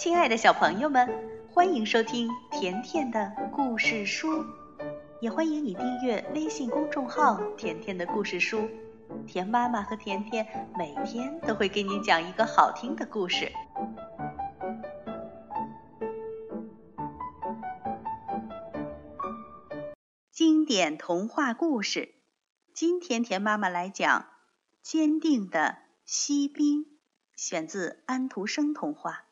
亲爱的小朋友们，欢迎收听甜甜的故事书，也欢迎你订阅微信公众号“甜甜的故事书”。甜妈妈和甜甜每天都会给你讲一个好听的故事。经典童话故事，今天甜妈妈来讲《坚定的锡兵》，选自安徒生童话。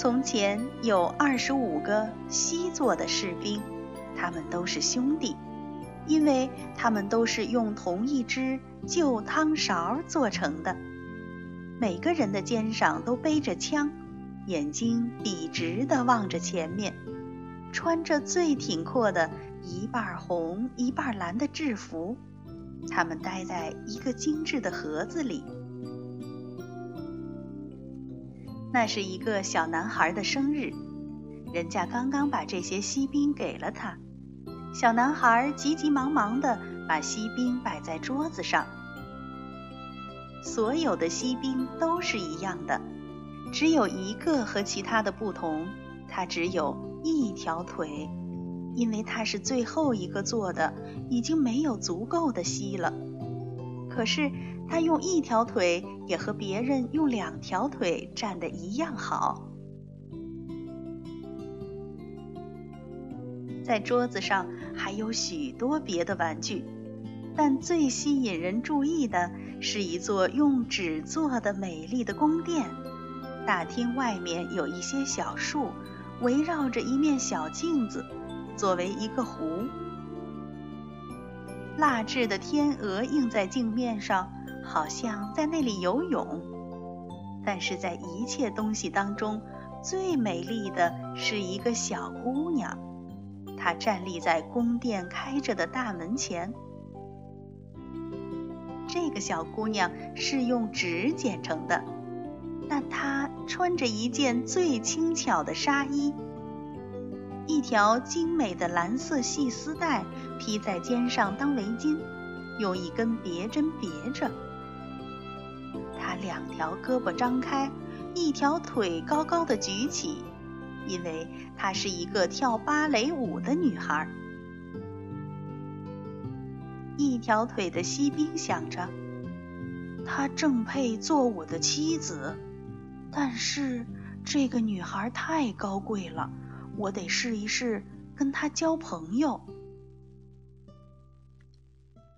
从前有二十五个锡做的士兵，他们都是兄弟，因为他们都是用同一只旧汤勺做成的。每个人的肩上都背着枪，眼睛笔直地望着前面，穿着最挺阔的一半红一半蓝的制服。他们待在一个精致的盒子里。那是一个小男孩的生日，人家刚刚把这些锡兵给了他。小男孩急急忙忙地把锡兵摆在桌子上。所有的锡兵都是一样的，只有一个和其他的不同，他只有一条腿，因为他是最后一个做的，已经没有足够的锡了。可是。他用一条腿也和别人用两条腿站得一样好。在桌子上还有许多别的玩具，但最吸引人注意的是一座用纸做的美丽的宫殿。大厅外面有一些小树，围绕着一面小镜子，作为一个湖。蜡制的天鹅映在镜面上。好像在那里游泳，但是在一切东西当中，最美丽的是一个小姑娘。她站立在宫殿开着的大门前。这个小姑娘是用纸剪成的，但她穿着一件最轻巧的纱衣，一条精美的蓝色细丝带披在肩上当围巾，用一根别针别着。两条胳膊张开，一条腿高高的举起，因为她是一个跳芭蕾舞的女孩。一条腿的锡兵想着，她正配做我的妻子，但是这个女孩太高贵了，我得试一试跟她交朋友。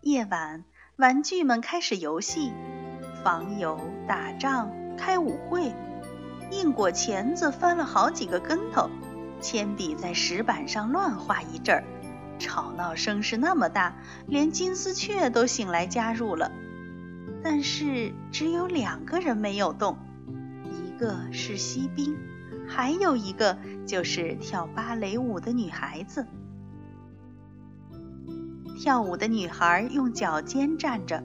夜晚，玩具们开始游戏。访友、打仗、开舞会，硬果钳子翻了好几个跟头，铅笔在石板上乱画一阵儿，吵闹声是那么大，连金丝雀都醒来加入了。但是只有两个人没有动，一个是锡兵，还有一个就是跳芭蕾舞的女孩子。跳舞的女孩用脚尖站着。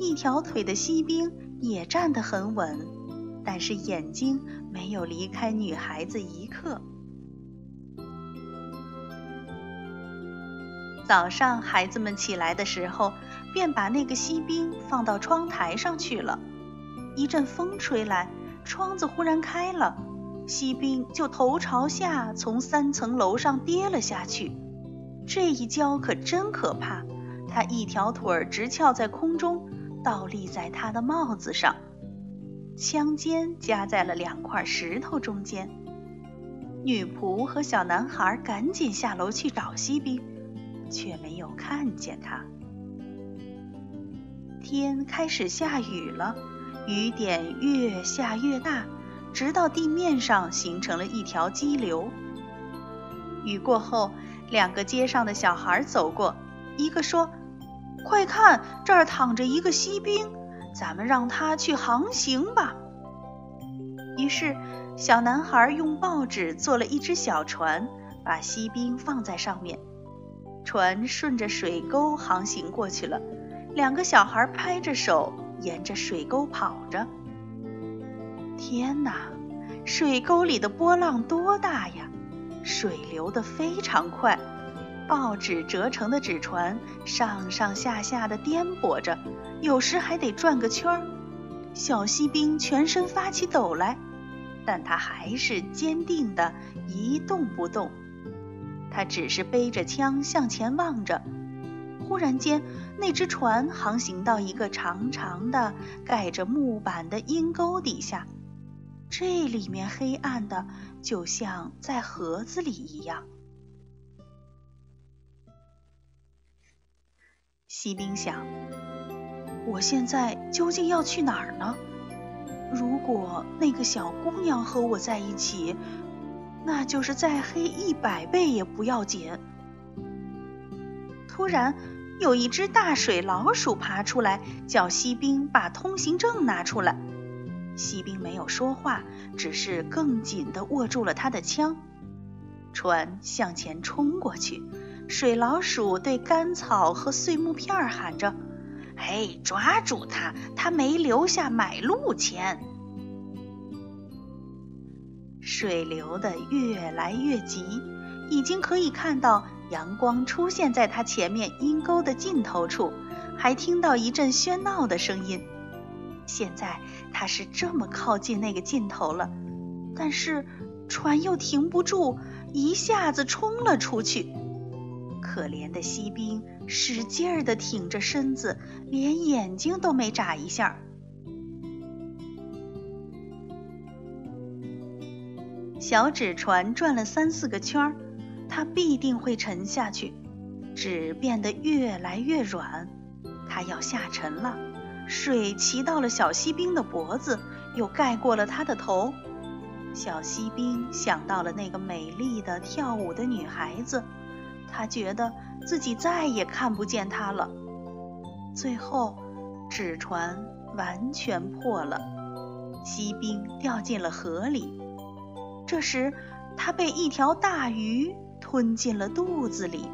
一条腿的锡兵也站得很稳，但是眼睛没有离开女孩子一刻。早上孩子们起来的时候，便把那个锡兵放到窗台上去了。一阵风吹来，窗子忽然开了，锡兵就头朝下从三层楼上跌了下去。这一跤可真可怕，他一条腿直翘在空中。倒立在他的帽子上，枪尖夹在了两块石头中间。女仆和小男孩赶紧下楼去找锡兵，却没有看见他。天开始下雨了，雨点越下越大，直到地面上形成了一条激流。雨过后，两个街上的小孩走过，一个说。快看，这儿躺着一个锡兵，咱们让他去航行吧。于是，小男孩用报纸做了一只小船，把锡兵放在上面。船顺着水沟航行过去了。两个小孩拍着手，沿着水沟跑着。天哪，水沟里的波浪多大呀！水流得非常快。报纸折成的纸船上上下下的颠簸着，有时还得转个圈儿，小锡兵全身发起抖来，但他还是坚定的一动不动。他只是背着枪向前望着。忽然间，那只船航行到一个长长的、盖着木板的阴沟底下，这里面黑暗的，就像在盒子里一样。锡兵想：我现在究竟要去哪儿呢？如果那个小姑娘和我在一起，那就是再黑一百倍也不要紧。突然。有一只大水老鼠爬出来，叫锡兵把通行证拿出来。锡兵没有说话，只是更紧地握住了他的枪。船向前冲过去，水老鼠对干草和碎木片喊着：“嘿，抓住它！它没留下买路钱。”水流得越来越急，已经可以看到。阳光出现在它前面阴沟的尽头处，还听到一阵喧闹的声音。现在它是这么靠近那个尽头了，但是船又停不住，一下子冲了出去。可怜的锡兵使劲儿地挺着身子，连眼睛都没眨一下。小纸船转了三四个圈儿。它必定会沉下去，纸变得越来越软，它要下沉了。水骑到了小锡兵的脖子，又盖过了他的头。小锡兵想到了那个美丽的跳舞的女孩子，他觉得自己再也看不见它了。最后，纸船完全破了，锡兵掉进了河里。这时，他被一条大鱼。吞进了肚子里。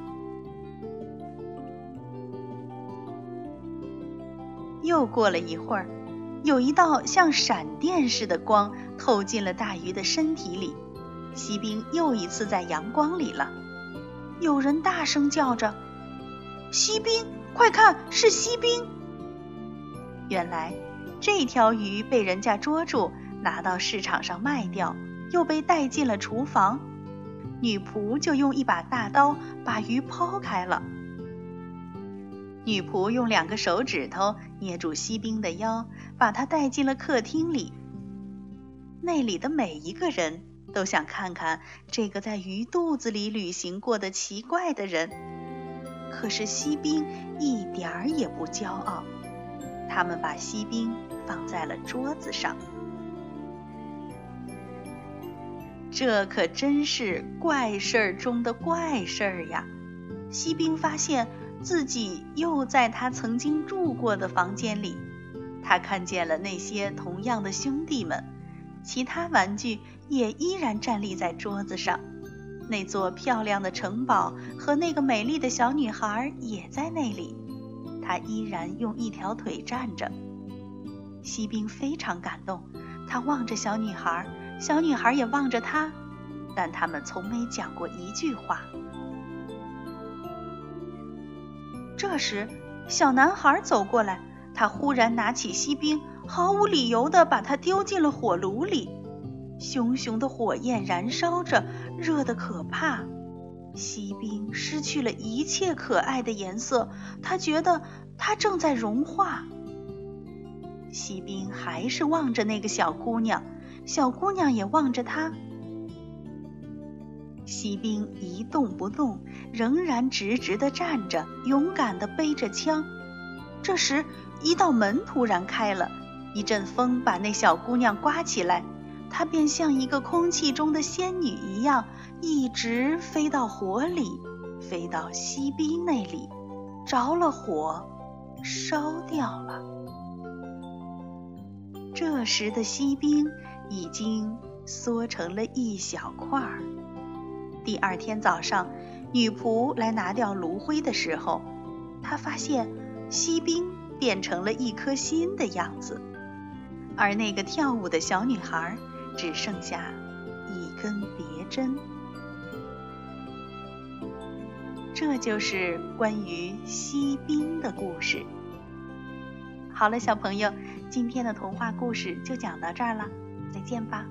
又过了一会儿，有一道像闪电似的光透进了大鱼的身体里，锡兵又一次在阳光里了。有人大声叫着：“锡兵，快看，是锡兵！”原来这条鱼被人家捉住，拿到市场上卖掉，又被带进了厨房。女仆就用一把大刀把鱼剖开了。女仆用两个手指头捏住锡兵的腰，把他带进了客厅里。那里的每一个人都想看看这个在鱼肚子里旅行过的奇怪的人，可是锡兵一点儿也不骄傲。他们把锡兵放在了桌子上。这可真是怪事儿中的怪事儿呀！锡兵发现自己又在他曾经住过的房间里，他看见了那些同样的兄弟们，其他玩具也依然站立在桌子上，那座漂亮的城堡和那个美丽的小女孩也在那里，她依然用一条腿站着。锡兵非常感动，他望着小女孩。小女孩也望着他，但他们从没讲过一句话。这时，小男孩走过来，他忽然拿起锡兵，毫无理由地把它丢进了火炉里。熊熊的火焰燃烧着，热得可怕。锡兵失去了一切可爱的颜色，他觉得他正在融化。锡兵还是望着那个小姑娘。小姑娘也望着他。锡兵一动不动，仍然直直地站着，勇敢地背着枪。这时，一道门突然开了，一阵风把那小姑娘刮起来，她便像一个空气中的仙女一样，一直飞到火里，飞到锡兵那里，着了火，烧掉了。这时的锡兵。已经缩成了一小块儿。第二天早上，女仆来拿掉炉灰的时候，她发现锡兵变成了一颗心的样子，而那个跳舞的小女孩只剩下一根别针。这就是关于锡兵的故事。好。了，小朋友，今天的童话故事就讲到这儿了，再见吧。